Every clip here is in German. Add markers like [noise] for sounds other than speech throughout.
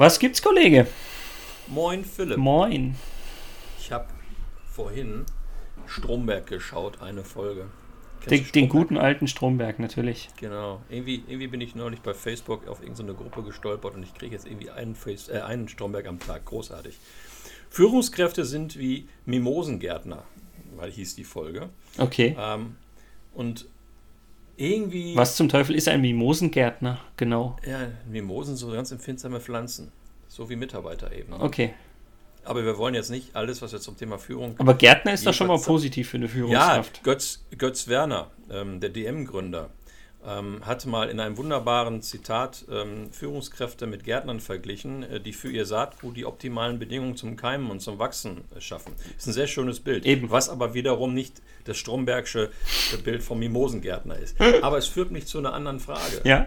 Was gibt's, Kollege? Moin, Philipp. Moin. Ich habe vorhin Stromberg geschaut, eine Folge. Den, den, guten alten Stromberg, natürlich. Genau. Irgendwie, irgendwie bin ich neulich bei Facebook auf irgendeine Gruppe gestolpert und ich kriege jetzt irgendwie einen, Face, äh, einen Stromberg am Tag. Großartig. Führungskräfte sind wie Mimosengärtner, weil hieß die Folge. Okay. Ähm, und irgendwie. Was zum Teufel ist ein Mimosengärtner? Genau. Ja, Mimosen so ganz empfindsame Pflanzen. So wie Mitarbeiter eben. ne? Okay. Aber wir wollen jetzt nicht alles, was wir zum Thema Führung Aber Gärtner ist doch schon mal positiv für eine Ja, Führungskraft. Götz, Götz Werner, ähm, der DM-Gründer, ähm, hat mal in einem wunderbaren Zitat ähm, Führungskräfte mit Gärtnern verglichen, äh, die für ihr Saatgut die optimalen Bedingungen zum Keimen und zum Wachsen äh, schaffen. Ist ein sehr schönes Bild. Eben. Was aber wiederum nicht das Strombergsche Bild vom Mimosengärtner ist. [laughs] Aber es führt mich zu einer anderen Frage. Ja.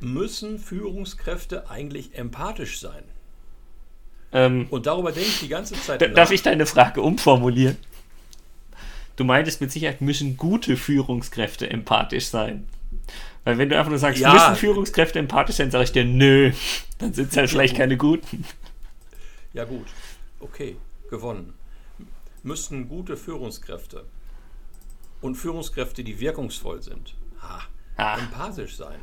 Müssen Führungskräfte eigentlich empathisch sein? Ähm, Und darüber denke ich die ganze Zeit nach. darf ich deine Frage umformulieren? Du meintest mit Sicherheit, müssen gute Führungskräfte empathisch sein. Weil wenn du einfach nur sagst, Ja. müssen Führungskräfte empathisch sein, sage ich dir, nö, dann sind es halt vielleicht [laughs] keine guten. Ja gut, okay, gewonnen. Müssten gute Führungskräfte und Führungskräfte, die wirkungsvoll sind, ha, Ah. empathisch sein.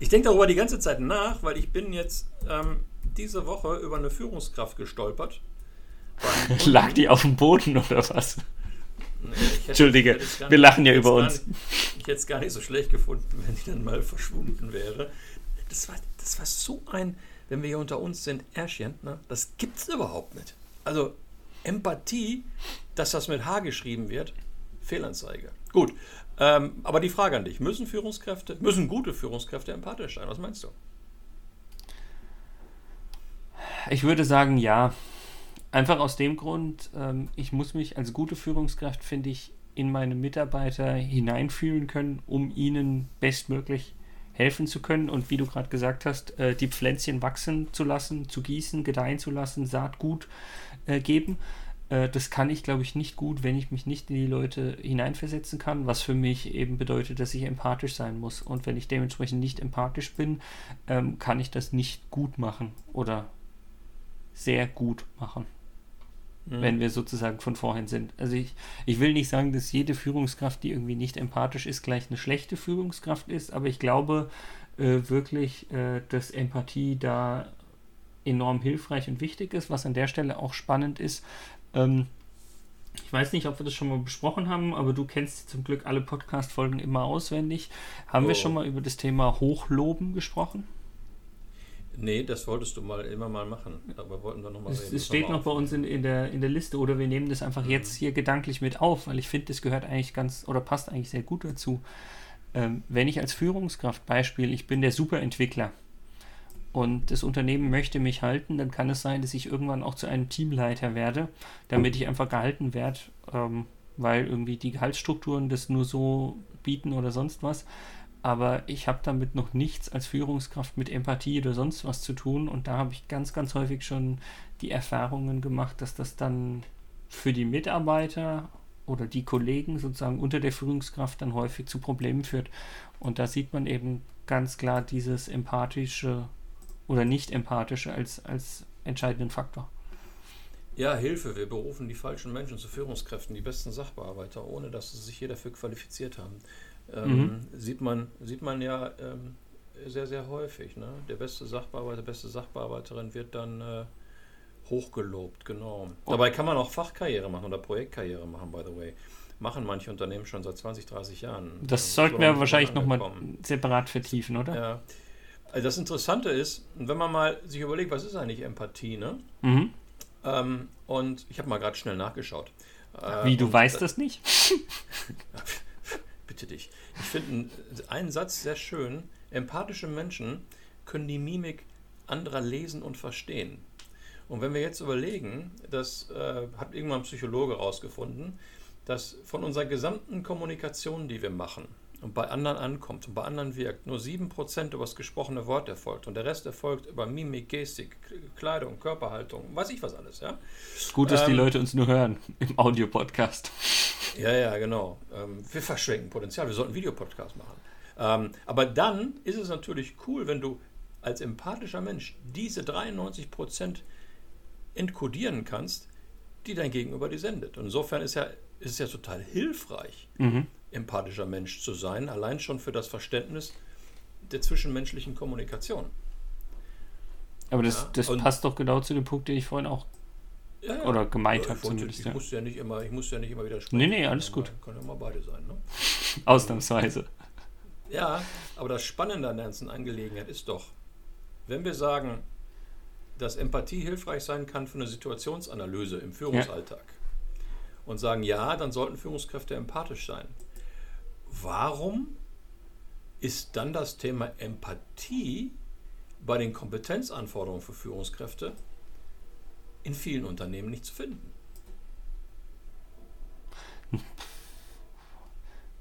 Ich denke darüber die ganze Zeit nach, weil ich bin jetzt ähm, diese Woche über eine Führungskraft gestolpert. [laughs] Lag die auf dem Boden oder was? Nee, hätte- Entschuldige, es gar wir nicht- lachen ja über uns. es nicht- Ich hätte es gar nicht so schlecht gefunden, wenn die dann mal verschwunden wäre. Das war, das war so ein, wenn wir hier unter uns sind, Ärschchen, ne? das gibt's überhaupt nicht. Also Empathie, dass das mit H geschrieben wird, Fehlanzeige. Gut, ähm, aber die Frage an dich, müssen Führungskräfte, müssen gute Führungskräfte empathisch sein? Was meinst du? Ich würde sagen, ja. Einfach aus dem Grund, ähm, ich muss mich als gute Führungskraft, finde ich, in meine Mitarbeiter hineinfühlen können, um ihnen bestmöglich helfen zu können und wie du gerade gesagt hast, äh, die Pflänzchen wachsen zu lassen, zu gießen, gedeihen zu lassen, Saatgut äh, geben. Äh, das kann ich, glaube ich, nicht gut, wenn ich mich nicht in die Leute hineinversetzen kann, was für mich eben bedeutet, dass ich empathisch sein muss. Und wenn ich dementsprechend nicht empathisch bin, ähm, kann ich das nicht gut machen oder sehr gut machen, wenn wir sozusagen von vorhin sind. Also ich, ich will nicht sagen, dass jede Führungskraft, die irgendwie nicht empathisch ist, gleich eine schlechte Führungskraft ist, aber ich glaube äh, wirklich, äh, dass Empathie da enorm hilfreich und wichtig ist, was an der Stelle auch spannend ist. Ähm, ich weiß nicht, ob wir das schon mal besprochen haben, aber du kennst zum Glück alle Podcast-Folgen immer auswendig. Haben wir Oh. schon mal über das Thema Hochloben gesprochen? Nee, das wolltest du mal immer mal machen, aber wollten wir nochmal Es, es steht noch bei uns in, in, der, in der Liste oder wir nehmen das einfach jetzt hier gedanklich mit auf, weil ich finde, das gehört eigentlich ganz oder passt eigentlich sehr gut dazu. Ähm, wenn ich als Führungskraft, Beispiel, ich bin der Superentwickler und das Unternehmen möchte mich halten, dann kann es sein, dass ich irgendwann auch zu einem Teamleiter werde, damit ich einfach gehalten werde, ähm, weil irgendwie die Gehaltsstrukturen das nur so bieten oder sonst was. Aber ich habe damit noch nichts als Führungskraft mit Empathie oder sonst was zu tun. Und da habe ich ganz, ganz häufig schon die Erfahrungen gemacht, dass das dann für die Mitarbeiter oder die Kollegen sozusagen unter der Führungskraft dann häufig zu Problemen führt. Und da sieht man eben ganz klar dieses empathische oder nicht empathische als, als entscheidenden Faktor. Ja, Hilfe. Wir berufen die falschen Menschen zu Führungskräften, die besten Sachbearbeiter, ohne dass sie sich hier dafür qualifiziert haben. Ähm, sieht, man, sieht man ja ähm, sehr, sehr häufig. Ne? Der beste Sachbearbeiter, beste Sachbearbeiterin wird dann äh, hochgelobt, genau. Dabei kann man auch Fachkarriere machen oder Projektkarriere machen, by the way. Machen manche Unternehmen schon seit 20, 30 Jahren. Das Ähm, sollten wir wahrscheinlich nochmal separat vertiefen, oder? Ja. Also das Interessante ist, wenn man mal sich überlegt, was ist eigentlich Empathie, ne? Mhm. Ähm, und ich habe mal gerade schnell nachgeschaut. Äh, Wie, du weißt äh, das nicht? [laughs] Bitte dich. Ich finde einen Satz sehr schön. Empathische Menschen können die Mimik anderer lesen und verstehen. Und wenn wir jetzt überlegen, das äh, hat irgendwann ein Psychologe herausgefunden, dass von unserer gesamten Kommunikation, die wir machen, und bei anderen ankommt und bei anderen wirkt, nur 7% über das gesprochene Wort erfolgt und der Rest erfolgt über Mimik, Gestik, Kleidung, Körperhaltung, weiß ich was alles, ja? Gut, dass die Ähm, Leute uns nur hören im Audiopodcast. Ja, ja, genau. Ähm, wir verschwenken Potenzial. Wir sollten einen Videopodcast machen. Ähm, aber dann ist es natürlich cool, wenn du als empathischer Mensch diese 93% entkodieren kannst, die dein Gegenüber dir sendet. Und insofern ist, ja, ist es ja total hilfreich, Mhm. Empathischer Mensch zu sein, allein schon für das Verständnis der zwischenmenschlichen Kommunikation. Aber das, Ja, das passt doch genau zu dem Punkt, den ich vorhin auch Ja, ja. oder gemeint habe zumindest. ich, Ja. muss ja nicht immer, ich muss ja nicht immer widersprechen. Nee, nee, alles gut. Kann ja mal beide sein. Ne? [laughs] Ausnahmsweise. Ja, aber das Spannende an der ganzen Angelegenheit ist doch, wenn wir sagen, dass Empathie hilfreich sein kann für eine Situationsanalyse im Führungsalltag und sagen, ja, dann sollten Führungskräfte empathisch sein. Warum ist dann das Thema Empathie bei den Kompetenzanforderungen für Führungskräfte in vielen Unternehmen nicht zu finden?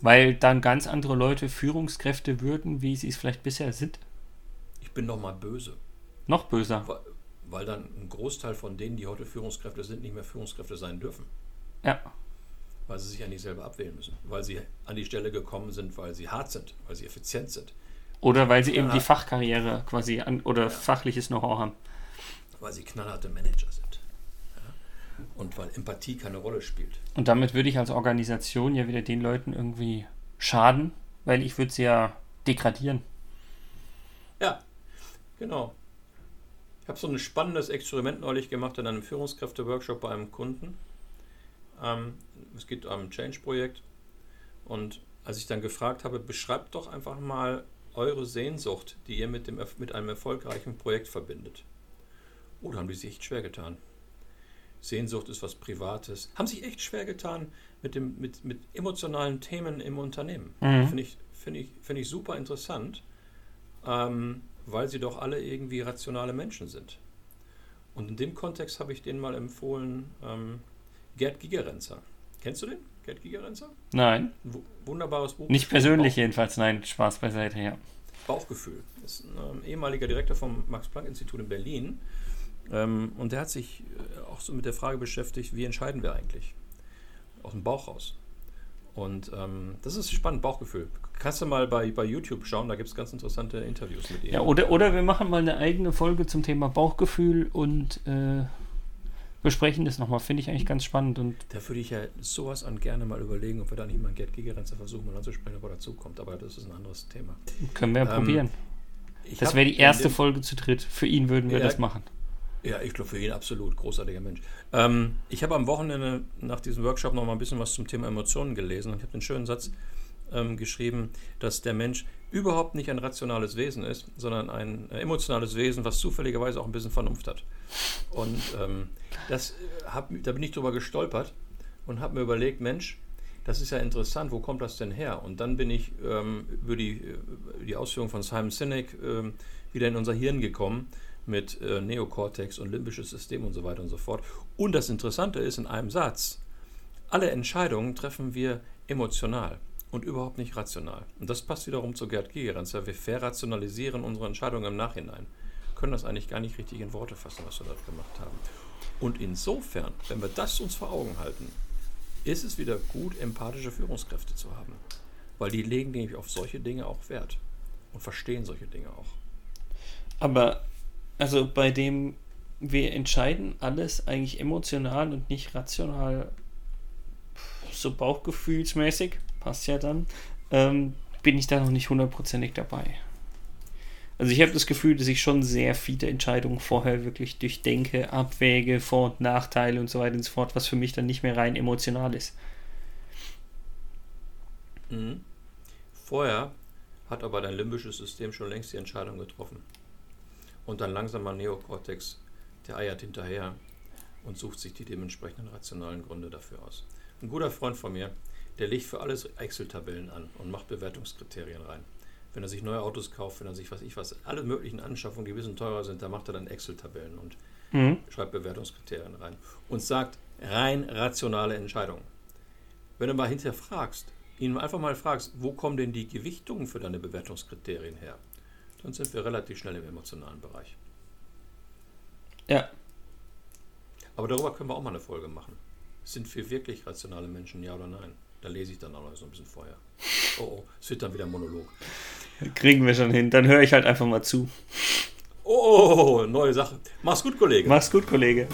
Weil dann ganz andere Leute Führungskräfte würden, wie sie es vielleicht bisher sind. Ich bin doch mal böse. Noch böser. Weil, weil dann ein Großteil von denen, die heute Führungskräfte sind, nicht mehr Führungskräfte sein dürfen. Ja. Weil sie sich ja nicht selber abwählen müssen. Weil sie an die Stelle gekommen sind, weil sie hart sind, weil sie effizient sind, Oder weil sie eben Ja. die Fachkarriere quasi an oder fachliches Know-how haben. weil sie knallharte Manager sind. Ja? Und weil Empathie keine Rolle spielt. Und damit würde ich als Organisation ja wieder den Leuten irgendwie schaden, weil ich würde sie ja degradieren. Ja, genau. Ich habe so ein spannendes Experiment neulich gemacht in einem Führungskräfte-Workshop bei einem Kunden. Ähm, es geht um ein Change-Projekt. Und als ich dann gefragt habe, beschreibt doch einfach mal eure Sehnsucht, die ihr mit, dem, mit einem erfolgreichen Projekt verbindet. Oh, da haben die sich echt schwer getan. Sehnsucht ist was Privates. Haben sich echt schwer getan mit, dem, mit, mit emotionalen Themen im Unternehmen. Mhm. Finde ich, find ich, find ich super interessant, ähm, weil sie doch alle irgendwie rationale Menschen sind. Und in dem Kontext habe ich denen mal empfohlen, ähm, Gerd Gigerenzer. Kennst du den? Gerd Gigerenzer? Nein, Ein wu- wunderbares Buch. nicht persönlich Bauch, jedenfalls. Nein, Spaß beiseite, ja. Bauchgefühl. Ist ein ähm, ehemaliger Direktor vom Max-Planck-Institut in Berlin. Ähm, und der hat sich äh, auch so mit der Frage beschäftigt, wie entscheiden wir eigentlich? Aus dem Bauch raus. Und ähm, das ist spannend, Bauchgefühl. Kannst du mal bei, bei YouTube schauen, da gibt es ganz interessante Interviews mit ihm. ja oder, oder wir machen mal eine eigene Folge zum Thema Bauchgefühl und äh, besprechen das nochmal. Finde ich eigentlich ganz spannend. Und Da würde ich ja sowas an gerne mal überlegen, ob wir da nicht mal einen Gerd Gigerenzer versuchen, mal anzusprechen, ob er dazukommt. Aber das ist ein anderes Thema. können wir ja Ähm, probieren. Das wäre die erste Folge zu dritt. Für ihn würden wir Ja. das machen. Ja, ich glaube für ihn absolut großartiger Mensch. Ähm, ich habe am Wochenende nach diesem Workshop noch mal ein bisschen was zum Thema Emotionen gelesen und ich habe den schönen Satz ähm, geschrieben, dass der Mensch überhaupt nicht ein rationales Wesen ist, sondern ein äh, emotionales Wesen, was zufälligerweise auch ein bisschen Vernunft hat. Und ähm, das äh, hab, da bin ich drüber gestolpert und habe mir überlegt, Mensch, das ist ja interessant, wo kommt das denn her? Und dann bin ich ähm, über die, äh, die Ausführung von Simon Sinek ähm, wieder in unser Hirn gekommen mit äh, Neokortex und limbisches System und so weiter und so fort. Und das Interessante ist in einem Satz, alle Entscheidungen treffen wir emotional und überhaupt nicht rational. Und das passt wiederum zu Gerd Gigerenzer. Wir verrationalisieren unsere Entscheidungen im Nachhinein. Können das eigentlich gar nicht richtig in Worte fassen, was wir dort gemacht haben. Und insofern, wenn wir das uns vor Augen halten, ist es wieder gut, empathische Führungskräfte zu haben. Weil die legen nämlich auf solche Dinge auch Wert und verstehen solche Dinge auch. Aber also bei dem wir entscheiden alles eigentlich emotional und nicht rational, so bauchgefühlsmäßig, passt ja dann, ähm, bin ich da noch nicht hundertprozentig dabei. Also ich habe das Gefühl, dass ich schon sehr viele Entscheidungen vorher wirklich durchdenke, abwäge, Vor- und Nachteile und so weiter und so fort, was für mich dann nicht mehr rein emotional ist. Mhm. Vorher hat aber dein limbisches System schon längst die Entscheidung getroffen. Und dann langsam mal Neokortex, der eiert hinterher und sucht sich die dementsprechenden rationalen Gründe dafür aus. Ein guter Freund von mir, der legt für alles Excel-Tabellen an und macht Bewertungskriterien rein. Wenn er sich neue Autos kauft, wenn er sich was ich was, alle möglichen Anschaffungen, die ein bisschen teurer sind, da macht er dann Excel-Tabellen und Mhm. schreibt Bewertungskriterien rein und sagt rein rationale Entscheidungen. Wenn du mal hinterher fragst, ihn einfach mal fragst, wo kommen denn die Gewichtungen für deine Bewertungskriterien her, dann sind wir relativ schnell im emotionalen Bereich. Ja, Aber darüber können wir auch mal eine Folge machen. Sind wir wirklich rationale Menschen, ja oder nein? Da lese ich dann auch noch so ein bisschen vorher. Oh, oh, es wird dann wieder ein Monolog. kriegen wir schon hin. Dann höre ich halt einfach mal zu. Oh, neue Sache. Mach's gut, Kollege. Mach's gut, Kollege.